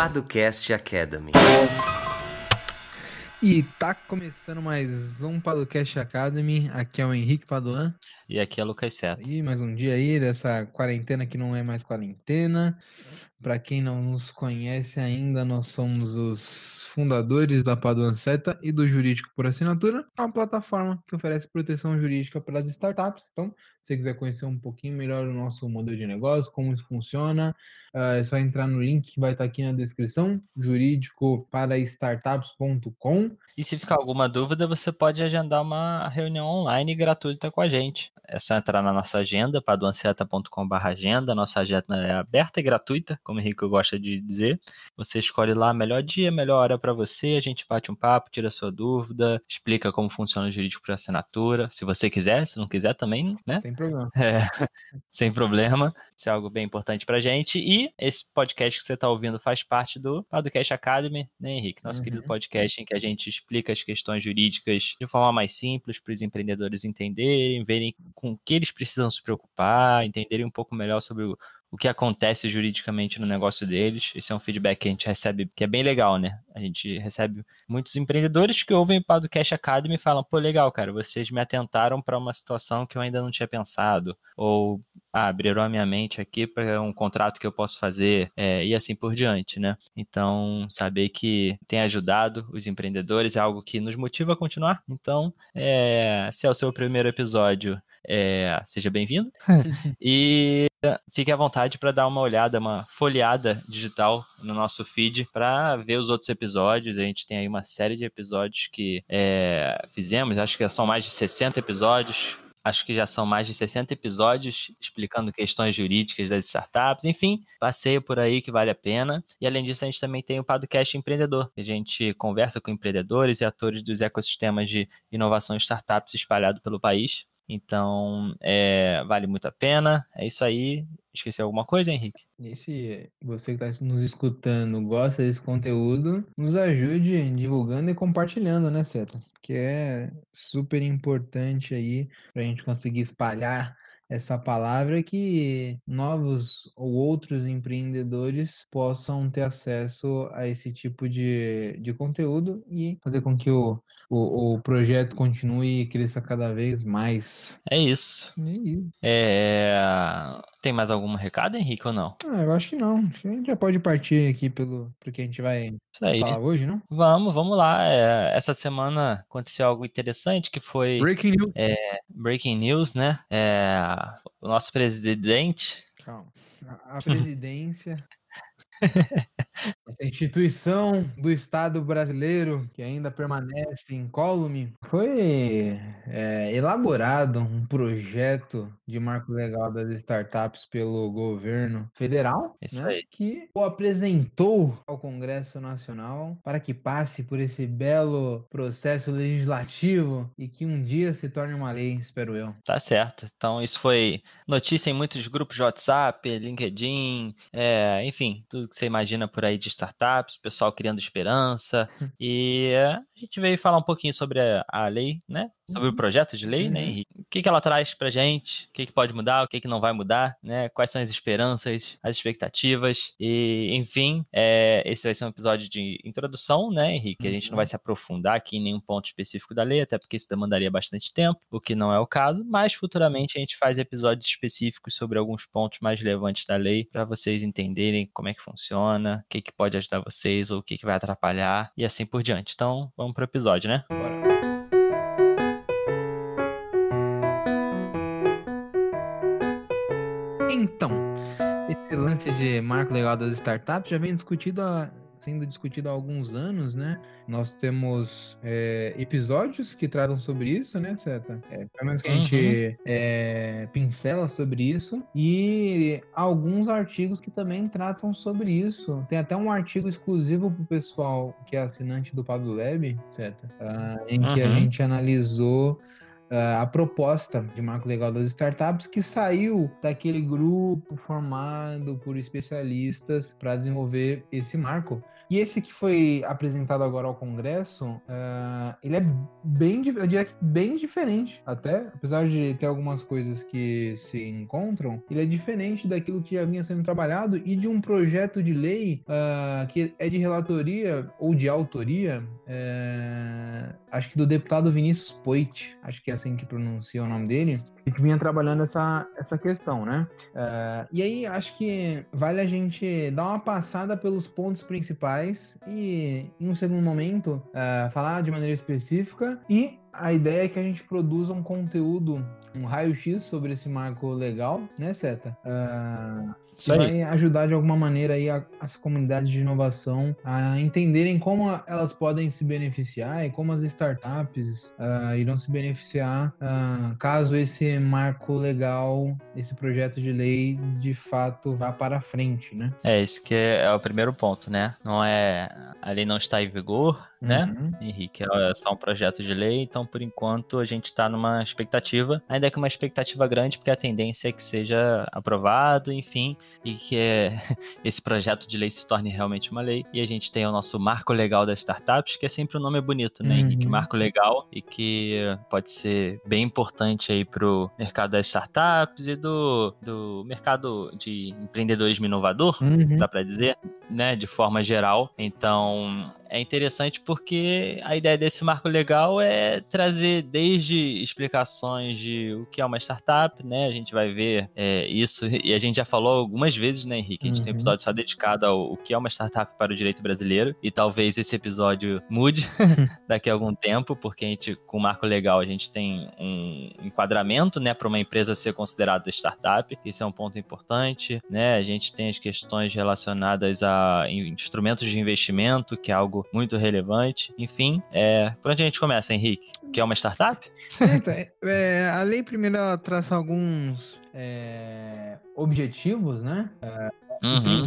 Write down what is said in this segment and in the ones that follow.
Paducast Academy. E tá começando mais um Paducast Academy. Aqui é o Henrique Paduan. E aqui é o Lucas Seta. E mais um dia aí dessa quarentena que não é mais quarentena. Para quem não nos conhece ainda, nós somos os fundadores da Paduan Seta e do Jurídico por Assinatura, uma plataforma que oferece proteção jurídica para as startups. Então, se você quiser conhecer um pouquinho melhor o nosso modelo de negócio, como isso funciona, uh, é só entrar no link que vai estar aqui na descrição, jurídico para startups.com. E se ficar alguma dúvida, você pode agendar uma reunião online gratuita com a gente. É só entrar na nossa agenda, paduanceta.com.br agenda. Nossa agenda é aberta e gratuita, como o Henrique gosta de dizer. Você escolhe lá melhor dia, melhor hora para você, a gente bate um papo, tira sua dúvida, explica como funciona o jurídico por assinatura. Se você quiser, se não quiser também, né? Sem problema. É, sem problema. Isso é algo bem importante pra gente. E esse podcast que você está ouvindo faz parte do Podcast Academy, né, Henrique? Nosso uhum. querido podcast em que a gente explica as questões jurídicas de forma mais simples para os empreendedores entenderem, verem com o que eles precisam se preocupar, entenderem um pouco melhor sobre o o que acontece juridicamente no negócio deles. Esse é um feedback que a gente recebe, que é bem legal, né? A gente recebe muitos empreendedores que ouvem o Cash Academy e falam: pô, legal, cara, vocês me atentaram para uma situação que eu ainda não tinha pensado. Ou ah, abriram a minha mente aqui para um contrato que eu posso fazer é, e assim por diante, né? Então, saber que tem ajudado os empreendedores é algo que nos motiva a continuar. Então, é, se é o seu primeiro episódio, é, seja bem-vindo. e fique à vontade para dar uma olhada, uma folheada digital no nosso feed para ver os outros episódios. A gente tem aí uma série de episódios que é, fizemos, acho que são mais de 60 episódios. Acho que já são mais de 60 episódios explicando questões jurídicas das startups. Enfim, passeio por aí que vale a pena. E além disso, a gente também tem o podcast Empreendedor. A gente conversa com empreendedores e atores dos ecossistemas de inovação e startups espalhado pelo país. Então, é, vale muito a pena. É isso aí. Esqueci alguma coisa, Henrique? E se você que está nos escutando gosta desse conteúdo, nos ajude divulgando e compartilhando, né, Seta? Que é super importante aí para a gente conseguir espalhar essa palavra que novos ou outros empreendedores possam ter acesso a esse tipo de, de conteúdo e fazer com que o o, o projeto continue e cresça cada vez mais. É isso. É, é... Tem mais algum recado, Henrique, ou não? Ah, eu acho que não. Acho que a gente já pode partir aqui pelo porque a gente vai falar hoje, não? Vamos, vamos lá. É, essa semana aconteceu algo interessante que foi Breaking News, é, breaking news né? É, o nosso presidente. Calma. A presidência Essa instituição do Estado brasileiro, que ainda permanece incólume, foi é, elaborado um projeto de marco legal das startups pelo governo federal, né, que o apresentou ao Congresso Nacional para que passe por esse belo processo legislativo e que um dia se torne uma lei, espero eu. Tá certo. Então, isso foi notícia em muitos grupos de WhatsApp, LinkedIn, é, enfim, tudo que você imagina por aí de startups, pessoal criando esperança. e a gente veio falar um pouquinho sobre a, a lei, né? Sobre uhum. o projeto de lei, né, uhum. Henrique? O que, que ela traz pra gente? O que, que pode mudar? O que, que não vai mudar? Né? Quais são as esperanças, as expectativas? E, enfim, é, esse vai ser um episódio de introdução, né, Henrique? A gente não vai uhum. se aprofundar aqui em nenhum ponto específico da lei, até porque isso demandaria bastante tempo, o que não é o caso, mas futuramente a gente faz episódios específicos sobre alguns pontos mais relevantes da lei para vocês entenderem como é que funciona, o que, que pode ajudar vocês ou o que, que vai atrapalhar e assim por diante. Então, vamos pro episódio, né? Bora. Então, esse lance de marco legal das startups já vem discutido há, sendo discutido há alguns anos, né? Nós temos é, episódios que tratam sobre isso, né, Seta? É, pelo menos que a gente uhum. é, pincela sobre isso. E alguns artigos que também tratam sobre isso. Tem até um artigo exclusivo para o pessoal que é assinante do Pablo Lab, Seta? Uh, em que uhum. a gente analisou a proposta de marco legal das startups que saiu daquele grupo formado por especialistas para desenvolver esse marco. E esse que foi apresentado agora ao Congresso, uh, ele é bem, eu diria que bem diferente, até, apesar de ter algumas coisas que se encontram, ele é diferente daquilo que já vinha sendo trabalhado e de um projeto de lei uh, que é de relatoria ou de autoria, uh, acho que do deputado Vinícius Poit, acho que é assim que pronuncia o nome dele, a gente vinha trabalhando essa, essa questão, né? Uh, e aí acho que vale a gente dar uma passada pelos pontos principais e, em um segundo momento, uh, falar de maneira específica e a ideia é que a gente produza um conteúdo, um raio-x sobre esse marco legal, né, Seta? Uh, que vai ajudar de alguma maneira aí a, as comunidades de inovação a entenderem como elas podem se beneficiar e como as startups uh, irão se beneficiar uh, caso esse marco legal, esse projeto de lei de fato vá para frente, né? É, isso que é, é o primeiro ponto, né? Não é a lei não está em vigor, né, uhum. Henrique? É só um projeto de lei, então por enquanto a gente está numa expectativa, ainda que uma expectativa grande, porque a tendência é que seja aprovado, enfim, e que é, esse projeto de lei se torne realmente uma lei. E a gente tem o nosso marco legal das startups, que é sempre um nome bonito, né, Henrique? Uhum. Marco legal, e que pode ser bem importante aí pro mercado das startups e do, do mercado de empreendedorismo inovador, uhum. dá para dizer, né, de forma geral. Então, é interessante porque a ideia desse marco legal é trazer desde explicações de o que é uma startup, né? A gente vai ver é, isso, e a gente já falou algumas vezes, né, Henrique? A gente uhum. tem um episódio só dedicado ao o que é uma startup para o direito brasileiro, e talvez esse episódio mude daqui a algum tempo, porque a gente, com o marco legal, a gente tem um enquadramento, né, para uma empresa ser considerada startup, isso é um ponto importante, né? A gente tem as questões relacionadas a instrumentos de investimento, que é algo muito relevante. Enfim, é, por onde a gente começa, Henrique? Que é uma startup? Então, é, a lei primeiro ela traça alguns é, objetivos, né? Uhum.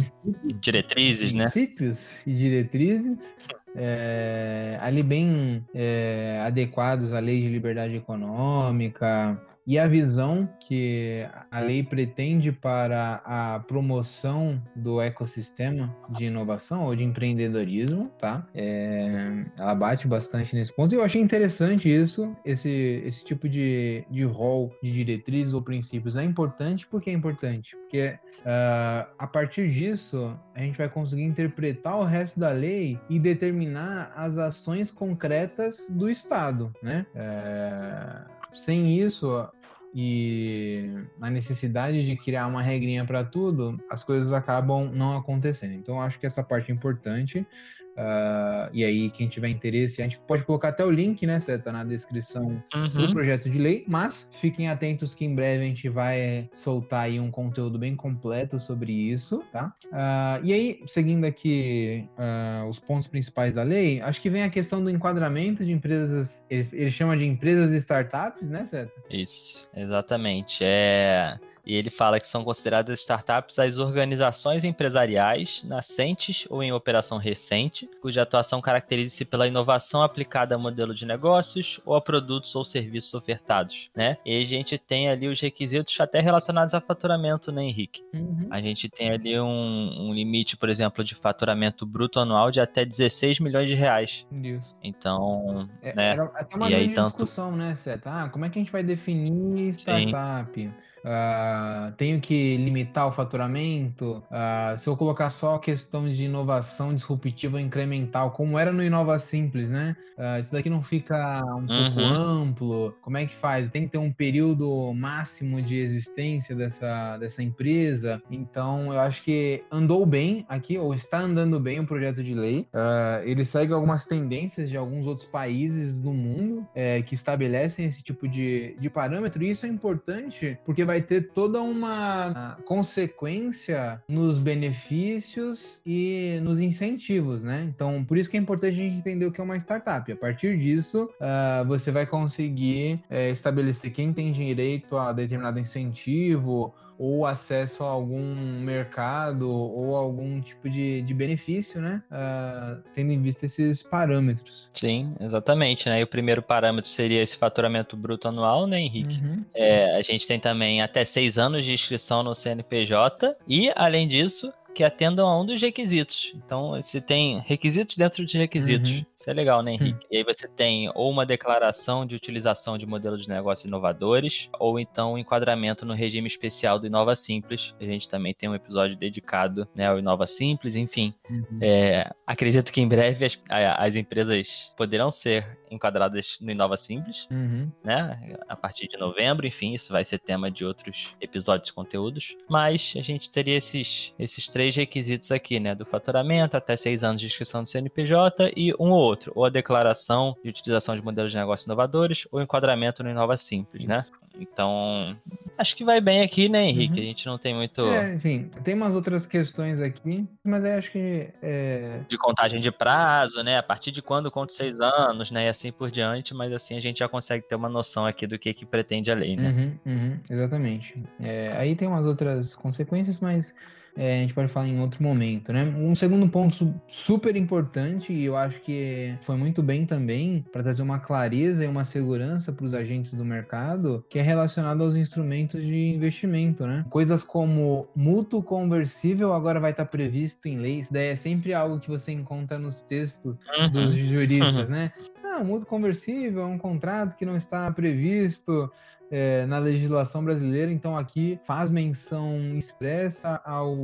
Diretrizes, né? Princípios e diretrizes. É, ali bem é, adequados à lei de liberdade econômica, e a visão que a lei pretende para a promoção do ecossistema de inovação ou de empreendedorismo, tá? É, ela bate bastante nesse ponto e eu achei interessante isso, esse, esse tipo de, de rol de diretrizes ou princípios. É importante porque é importante, porque uh, a partir disso a gente vai conseguir interpretar o resto da lei e determinar as ações concretas do Estado, né? É, sem isso e a necessidade de criar uma regrinha para tudo, as coisas acabam não acontecendo. Então, acho que essa parte é importante. Uh, e aí, quem tiver interesse, a gente pode colocar até o link, né, Seta, na descrição uhum. do projeto de lei, mas fiquem atentos que em breve a gente vai soltar aí um conteúdo bem completo sobre isso, tá? Uh, e aí, seguindo aqui uh, os pontos principais da lei, acho que vem a questão do enquadramento de empresas, ele, ele chama de empresas e startups, né, Seta? Isso, exatamente. É e ele fala que são consideradas startups as organizações empresariais nascentes ou em operação recente, cuja atuação caracterize-se pela inovação aplicada a modelo de negócios ou a produtos ou serviços ofertados, né? E a gente tem ali os requisitos até relacionados a faturamento, né, Henrique? Uhum. A gente tem ali um, um, limite, por exemplo, de faturamento bruto anual de até 16 milhões de reais. Isso. Então, é, né? Era até uma e aí, tanto... discussão, né, Seta? Ah, como é que a gente vai definir startup? Sim. Uh, tenho que limitar o faturamento? Uh, se eu colocar só questão de inovação disruptiva incremental, como era no Inova Simples, né? Uh, isso daqui não fica um uhum. pouco amplo? Como é que faz? Tem que ter um período máximo de existência dessa, dessa empresa? Então, eu acho que andou bem aqui, ou está andando bem o projeto de lei. ele segue algumas tendências de alguns outros países do mundo é, que estabelecem esse tipo de, de parâmetro, e isso é importante porque vai vai ter toda uma consequência nos benefícios e nos incentivos, né? Então, por isso que é importante a gente entender o que é uma startup. A partir disso, uh, você vai conseguir uh, estabelecer quem tem direito a determinado incentivo ou acesso a algum mercado ou algum tipo de, de benefício, né? Uh, tendo em vista esses parâmetros. Sim, exatamente, né? E o primeiro parâmetro seria esse faturamento bruto anual, né, Henrique? Uhum. É, a gente tem também até seis anos de inscrição no CNPJ e, além disso, que atendam a um dos requisitos. Então, você tem requisitos dentro de requisitos. Uhum. Isso é legal, né, Henrique? Uhum. E aí você tem ou uma declaração de utilização de modelos de negócio inovadores, ou então um enquadramento no regime especial do Inova Simples. A gente também tem um episódio dedicado né, ao Inova Simples, enfim. Uhum. É, acredito que em breve as, as empresas poderão ser enquadradas no Inova Simples, uhum. né? A partir de novembro, enfim, isso vai ser tema de outros episódios e conteúdos. Mas a gente teria esses, esses três requisitos aqui, né? Do faturamento, até seis anos de inscrição do CNPJ e um ou outro, ou a declaração de utilização de modelos de negócio inovadores, ou enquadramento no Inova Simples, né? Então, acho que vai bem aqui, né, Henrique? Uhum. A gente não tem muito. É, enfim, tem umas outras questões aqui, mas acho que. É... De contagem de prazo, né? A partir de quando conta seis anos, né? E assim por diante, mas assim a gente já consegue ter uma noção aqui do que, que pretende a lei, né? Uhum, uhum, exatamente. É, aí tem umas outras consequências, mas é, a gente pode falar em outro momento, né? Um segundo ponto super importante, e eu acho que foi muito bem também, para trazer uma clareza e uma segurança para os agentes do mercado, que é relacionado aos instrumentos de investimento, né? Coisas como mútuo conversível agora vai estar previsto em lei, isso daí é sempre algo que você encontra nos textos uhum. dos juristas, né? Não, mútuo conversível é um contrato que não está previsto é, na legislação brasileira, então aqui faz menção expressa ao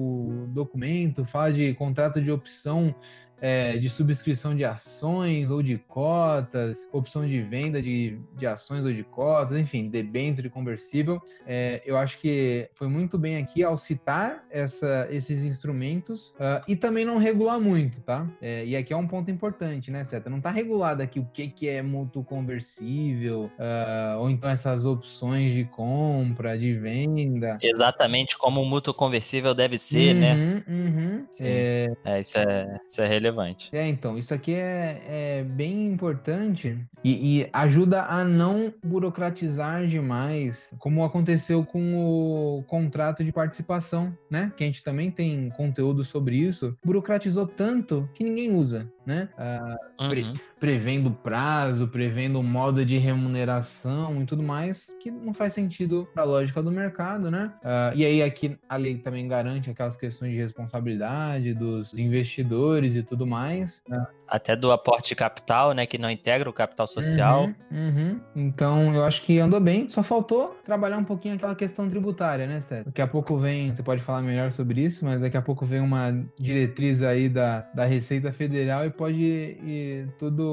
documento, fala de contrato de opção é, de subscrição de ações ou de cotas, opção de venda de, de ações ou de cotas, enfim, debênture conversível. É, eu acho que foi muito bem aqui ao citar essa, esses instrumentos uh, e também não regular muito, tá? É, e aqui é um ponto importante, né, Seta? Não está regulado aqui o que, que é mútuo conversível uh, ou então essas opções de compra, de venda. Exatamente como o mútuo conversível deve ser, uhum, né? Uhum. É... é, isso é, isso é relevante relevante. É, então, isso aqui é, é bem importante e, e, ajuda a não burocratizar demais, como aconteceu com o contrato de participação, né? Que a gente também tem conteúdo sobre isso. Burocratizou tanto que ninguém usa, né? Ah, uhum. Prevendo prazo, prevendo modo de remuneração e tudo mais, que não faz sentido para a lógica do mercado, né? Ah, e aí aqui a lei também garante aquelas questões de responsabilidade dos investidores e tudo mais. Né? Até do aporte de capital, né? Que não integra o capital social. Uhum, uhum. Então, eu acho que andou bem. Só faltou trabalhar um pouquinho aquela questão tributária, né, Sérgio? Daqui a pouco vem, você pode falar melhor sobre isso, mas daqui a pouco vem uma diretriz aí da, da Receita Federal e pode ir, ir tudo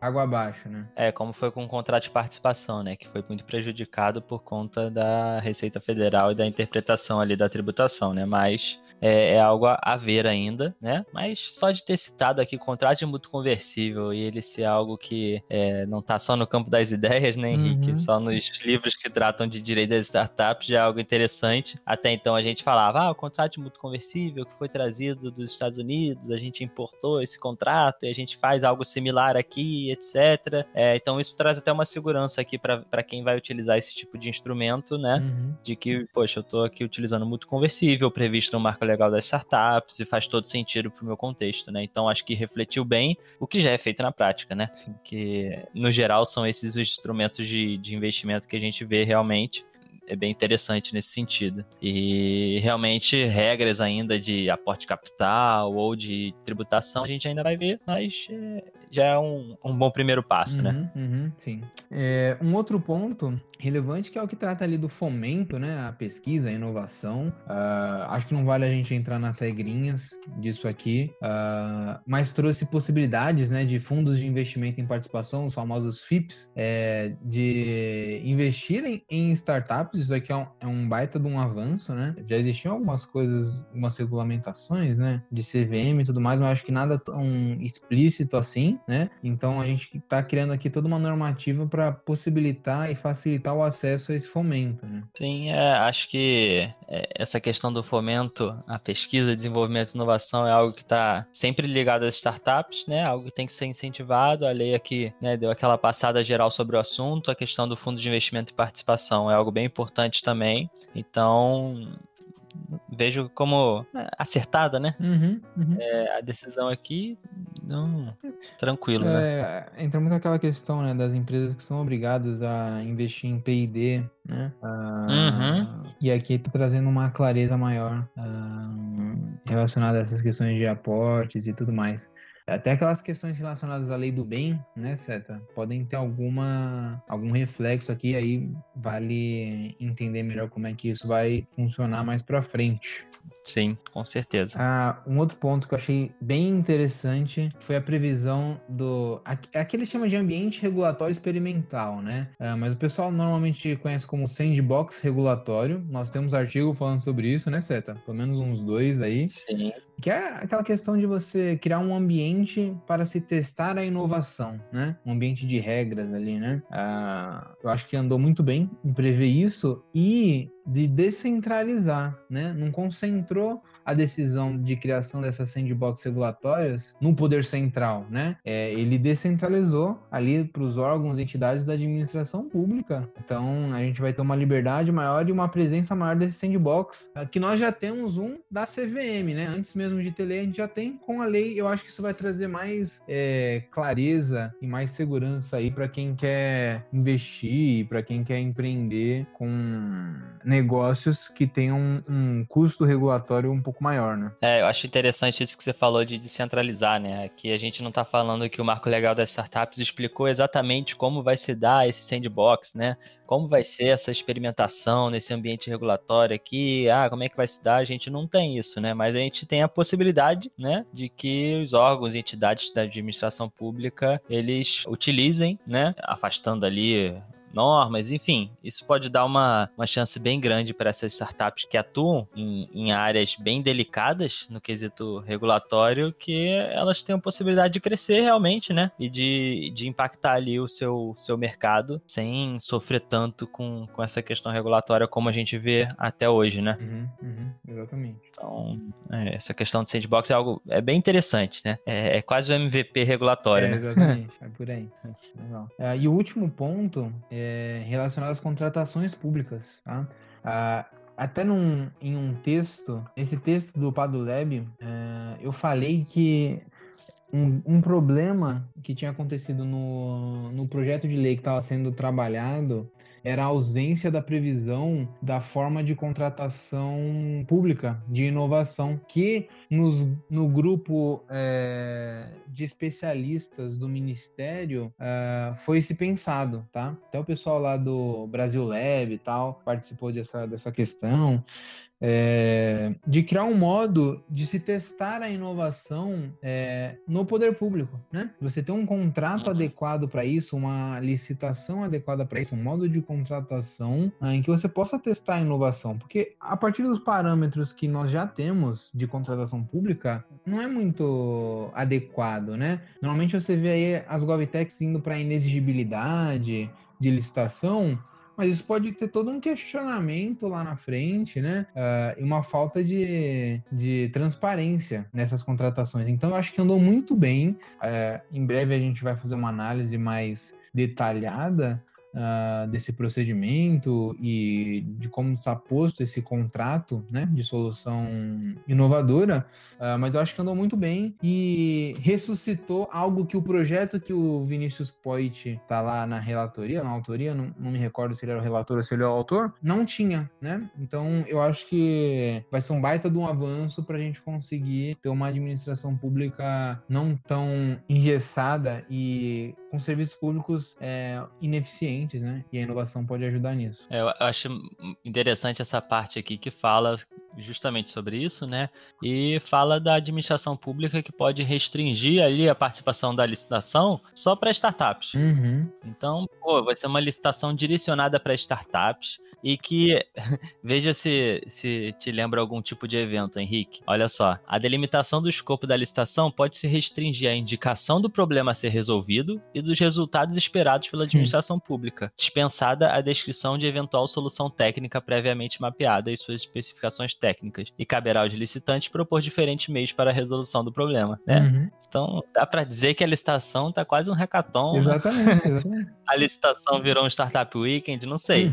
água abaixo, né? É, como foi com o contrato de participação, né? Que foi muito prejudicado por conta da Receita Federal e da interpretação ali da tributação, né? Mas é, é algo a, ver ainda, né? Mas só de ter citado aqui contrato de mútuo conversível e ele ser algo que é, não está só no campo das ideias, né, Henrique? Uhum. Só nos livros que tratam de direito das startups já é algo interessante. Até então a gente falava, ah, o contrato de mútuo conversível que foi trazido dos Estados Unidos, a gente importou esse contrato e a gente faz algo similar aqui, etc. É, então isso traz até uma segurança aqui para quem vai utilizar esse tipo de instrumento, né? Uhum. De que, poxa, eu estou aqui utilizando mútuo conversível previsto no marco legal das startups e faz todo sentido para o meu contexto, né? Então acho que refletiu bem o que já é feito na prática, né? Que, no geral, são esses os instrumentos de, de investimento que a gente vê realmente é bem interessante nesse sentido. E realmente regras ainda de aporte capital ou de tributação a gente ainda vai ver, mas é, já é um, um bom primeiro passo, né? uhum, né? Uhum, sim. É, um outro ponto relevante que é o que trata ali do fomento, né? A pesquisa, a inovação. Uh, acho que não vale a gente entrar nas regrinhas disso aqui, uh, mas trouxe possibilidades, né? De fundos de investimento em participação, os famosos FIPS, é, de investirem em startups. Isso aqui é um, é um baita de um avanço, né? Já existiam algumas coisas, algumas regulamentações, né? De CVM e tudo mais, mas acho que nada tão explícito assim né? Então a gente está criando aqui toda uma normativa para possibilitar e facilitar o acesso a esse fomento, né? Sim, é, acho que é, essa questão do fomento à pesquisa, desenvolvimento e inovação é algo que está sempre ligado às startups, né? Algo que tem que ser incentivado. A lei aqui né, deu aquela passada geral sobre o assunto. A questão do fundo de investimento e participação é algo bem importante também. Então, vejo como acertada, né? Uhum, uhum. É, a decisão aqui, não, tranquilo, né? é, né? Entra muito aquela questão, né, das empresas que são obrigadas a investir em P&D, né? Ah, uhum. E aqui tá trazendo uma clareza maior. Ah, relacionado a essas questões de aportes e tudo mais. Até aquelas questões relacionadas à lei do bem, né, Seta? Podem ter alguma, algum reflexo aqui, aí vale entender melhor como é que isso vai funcionar mais para frente. Sim, com certeza. Ah, um outro ponto que eu achei bem interessante foi a previsão do. Aqui eles chamam de ambiente regulatório experimental, né? Ah, mas o pessoal normalmente conhece como sandbox regulatório. Nós temos artigo falando sobre isso, né, Seta? Pelo menos uns dois aí. Sim. Que é aquela questão de você criar um ambiente para se testar a inovação, né? Um ambiente de regras ali, né? Ah, eu acho que andou muito bem em prever isso e de descentralizar, né? Não concentrou a decisão de criação dessas sandbox regulatórias no poder central, né? É, ele descentralizou ali para os órgãos e entidades da administração pública. Então, a gente vai ter uma liberdade maior e uma presença maior desse sandbox, ah, que nós já temos um da CVM, né? Antes mesmo de ter lei, a gente já tem com a lei. Eu acho que isso vai trazer mais é, clareza e mais segurança aí para quem quer investir, para quem quer empreender com negócios que tenham um custo regulatório um pouco maior, né? É, eu acho interessante isso que você falou de descentralizar, né? Que a gente não está falando que o marco legal das startups explicou exatamente como vai se dar esse sandbox, né? Como vai ser essa experimentação nesse ambiente regulatório aqui? Ah, como é que vai se dar? A gente não tem isso, né? Mas a gente tem a possibilidade, né, de que os órgãos e entidades da administração pública eles utilizem, né, afastando ali normas, enfim, isso pode dar uma, uma chance bem grande para essas startups que atuam em, em, áreas bem delicadas no quesito regulatório, que elas tenham possibilidade de crescer realmente, né? E de, de impactar ali o seu, seu mercado sem sofrer tanto com, com essa questão regulatória como a gente vê até hoje, né? Uhum, uhum, exatamente. Então, é, essa questão de sandbox é algo é bem interessante, né? É, é quase o MVP regulatório, é, né? Exatamente, é por aí. Legal. É, e o último ponto é relacionado às contratações públicas. Tá? Ah, até num, em um texto, esse texto do Paduleb, é, eu falei que um, um, problema que tinha acontecido no, no projeto de lei que estava sendo trabalhado era a ausência da previsão da forma de contratação pública de inovação, que nos, no grupo é, de especialistas do Ministério é, foi se pensado, tá? Até o pessoal lá do Brasil Lab e tal participou dessa, dessa questão é, de criar um modo de se testar a inovação é, no poder público, né? Você tem um contrato uhum. adequado para isso, uma licitação adequada para isso, um modo de contratação ah, em que você possa testar a inovação, porque a partir dos parâmetros que nós já temos de contratação pública, não é muito adequado, né? Normalmente você vê aí as GovTechs indo para inexigibilidade de licitação mas isso pode ter todo um questionamento lá na frente, né? Uh, e uma falta de, de transparência nessas contratações. Então, eu acho que andou muito bem. Uh, em breve a gente vai fazer uma análise mais detalhada uh, desse procedimento e de como está posto esse contrato né, de solução inovadora, uh, mas eu acho que andou muito bem e ressuscitou algo que o projeto que o Vinícius Poit está lá na relatoria, na autoria, não, não, me recordo se ele era o relator ou se ele é o autor, não tinha, né? Então eu acho que vai ser um baita de um avanço para a gente conseguir ter uma administração pública não tão engessada e com serviços públicos é, ineficientes, né? E a inovação pode ajudar nisso. É, eu acho interessante essa parte aqui que fala justamente sobre isso, né? E fala da administração pública que pode restringir ali a participação da licitação só para startups. Uhum. Então, pô, vai ser uma licitação direcionada para startups e que veja se, se te lembra algum tipo de evento, Henrique. Olha só, a delimitação do escopo da licitação pode se restringir à indicação do problema a ser resolvido e dos resultados esperados pela administração hum. pública, dispensada a descrição de eventual solução técnica previamente mapeada e suas especificações técnicas, e caberá aos licitantes propor diferentes meios para a resolução do problema, né? Uhum. Então, dá para dizer que a licitação tá quase um hackathon. Exatamente, né? exatamente. a licitação virou um startup weekend, não sei.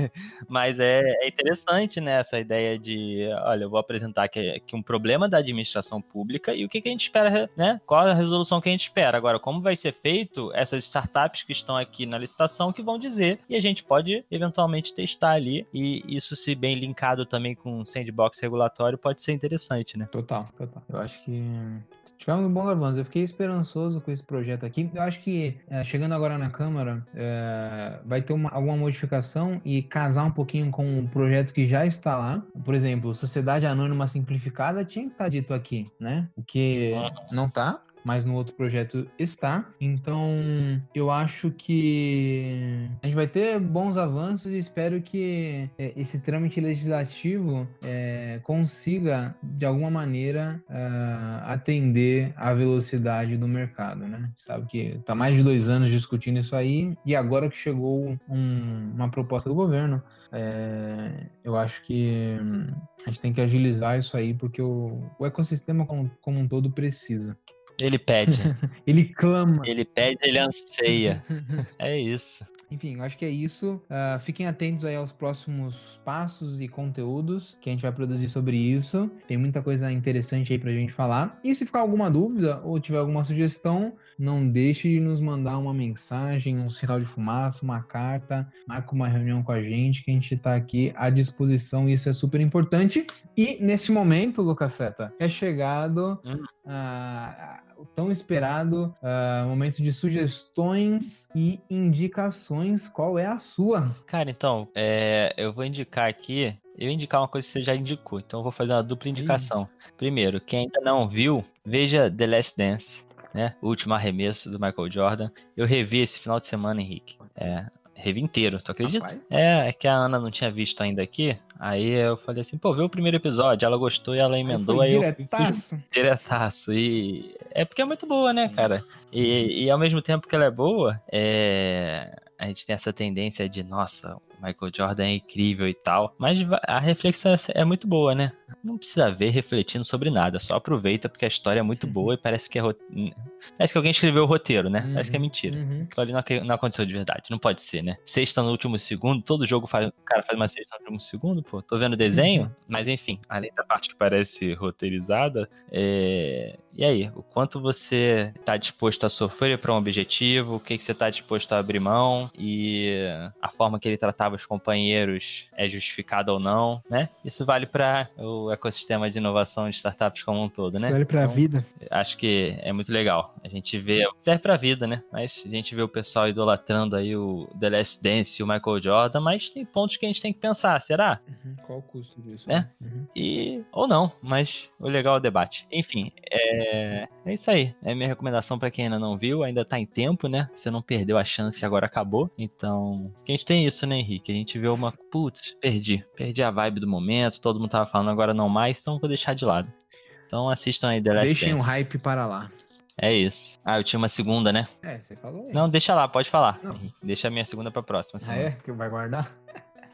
Mas é, é, interessante, né, essa ideia de, olha, eu vou apresentar aqui, aqui, um problema da administração pública e o que, que a gente espera, né? Qual a resolução que a gente espera. Agora, como vai ser feito, essas startups que estão aqui na licitação que vão dizer e a gente pode eventualmente testar ali e isso se bem linkado também com sandbox sandbox regulatório pode ser interessante, né? Total, total. Eu acho que tivemos um bom avanço. Eu fiquei esperançoso com esse projeto aqui. Eu acho que é, chegando agora na Câmara, é, vai ter uma, alguma modificação e casar um pouquinho com o projeto que já está lá. Por exemplo, Sociedade Anônima Simplificada tinha que estar dito aqui, né? O que não está mas no outro projeto está. Então, eu acho que a gente vai ter bons avanços e espero que é, esse trâmite legislativo é, consiga, de alguma maneira, uh, atender à velocidade do mercado, né? Sabe que está mais de dois anos discutindo isso aí e agora que chegou um, uma proposta do governo, é, eu acho que a gente tem que agilizar isso aí porque o, o ecossistema como, como um todo precisa. Ele pede. ele clama. Ele pede, ele anseia. é isso. Enfim, acho que é isso. Uh, fiquem atentos aí aos próximos passos e conteúdos que a gente vai produzir sobre isso. Tem muita coisa interessante aí pra gente falar. E se ficar alguma dúvida ou tiver alguma sugestão, não deixe de nos mandar uma mensagem, um sinal de fumaça, uma carta, marca uma reunião com a gente, que a gente está aqui à disposição, isso é super importante. E nesse momento, Lucas Seta, é chegado hum. o tão esperado momento de sugestões e indicações. Qual é a sua? Cara, então, é, eu vou indicar aqui eu indicar uma coisa que você já indicou, então eu vou fazer uma dupla indicação. Primeiro, quem ainda não viu, veja The Last Dance né? O último arremesso do Michael Jordan. Eu revi esse final de semana, Henrique. É, revi inteiro, tu acredita? É, é que a Ana não tinha visto ainda aqui. Aí eu falei assim, pô, vê o primeiro episódio. Ela gostou e ela emendou. Aí, aí diretaço. eu diretaço. E é porque é muito boa, né, cara? E, e ao mesmo tempo que ela é boa, é... a gente tem essa tendência de, nossa, o Michael Jordan é incrível e tal. Mas a reflexão é, é muito boa, né? Não precisa ver refletindo sobre nada, só aproveita porque a história é muito boa e parece que é parece que alguém escreveu o roteiro, né? Uhum, parece que é mentira. Uhum. Aquilo ali não, aconteceu de verdade, não pode ser, né? Sexta no último segundo, todo jogo faz, o cara faz uma sexta no último segundo, pô. Tô vendo o desenho, uhum. mas enfim, além da parte que parece roteirizada, é... e aí, o quanto você tá disposto a sofrer para um objetivo, o que, que você tá disposto a abrir mão e a forma que ele tratava os companheiros é justificada ou não, né? Isso vale para o ecossistema de inovação de startups como um todo, né? Serve para a então, vida. Acho que é muito legal. A gente vê, serve para a vida, né? Mas a gente vê o pessoal idolatrando aí o The Last Dance e o Michael Jordan, mas tem pontos que a gente tem que pensar, será? Uhum. Qual o custo disso? É. Uhum. E ou não, mas o legal é o debate. Enfim, é, é isso aí. É minha recomendação para quem ainda não viu, ainda tá em tempo, né? Você não perdeu a chance e agora acabou. Então, a gente tem isso, né, Henrique? A gente vê uma, putz, perdi, perdi a vibe do momento, todo mundo tava falando agora não mais, então vou deixar de lado. Então assistam aí The Last Deixem Dance. o hype para lá. É isso. Ah, eu tinha uma segunda, né? É, você falou aí. Não, deixa lá, pode falar. Não. Deixa a minha segunda pra próxima. Ah, é? Que vai guardar?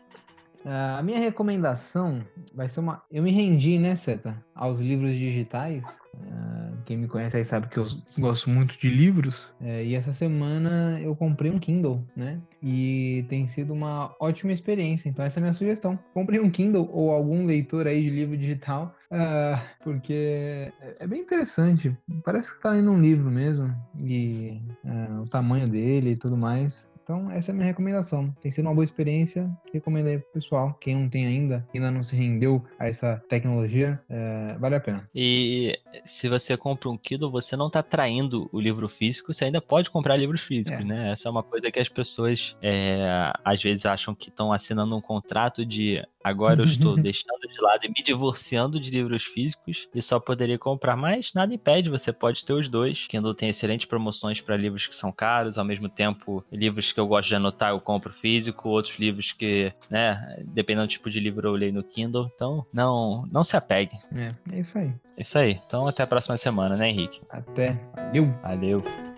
a minha recomendação vai ser uma. Eu me rendi, né, Seta? Aos livros digitais. Uh, quem me conhece aí sabe que eu gosto muito de livros. É, e essa semana eu comprei um Kindle, né? E tem sido uma ótima experiência. Então, essa é a minha sugestão. Comprei um Kindle ou algum leitor aí de livro digital, uh, porque é bem interessante. Parece que tá lendo um livro mesmo. E uh, o tamanho dele e tudo mais. Então, essa é a minha recomendação. Tem sido uma boa experiência. Recomendo aí pro pessoal. Quem não tem ainda, ainda não se rendeu a essa tecnologia, é, vale a pena. E se você compra um Kindle, você não está traindo o livro físico, você ainda pode comprar livros físicos, é. né? Essa é uma coisa que as pessoas é, às vezes acham que estão assinando um contrato de agora eu estou deixando de lado e me divorciando de livros físicos e só poderia comprar, mas nada impede, você pode ter os dois. Kindle tem excelentes promoções para livros que são caros, ao mesmo tempo, livros que eu gosto de anotar eu compro físico, outros livros que, né, dependendo do tipo de livro eu leio no Kindle. Então, não, não se apegue. É, é isso aí. É isso aí. Então, até a próxima semana, né, Henrique? Até. Valeu. Valeu.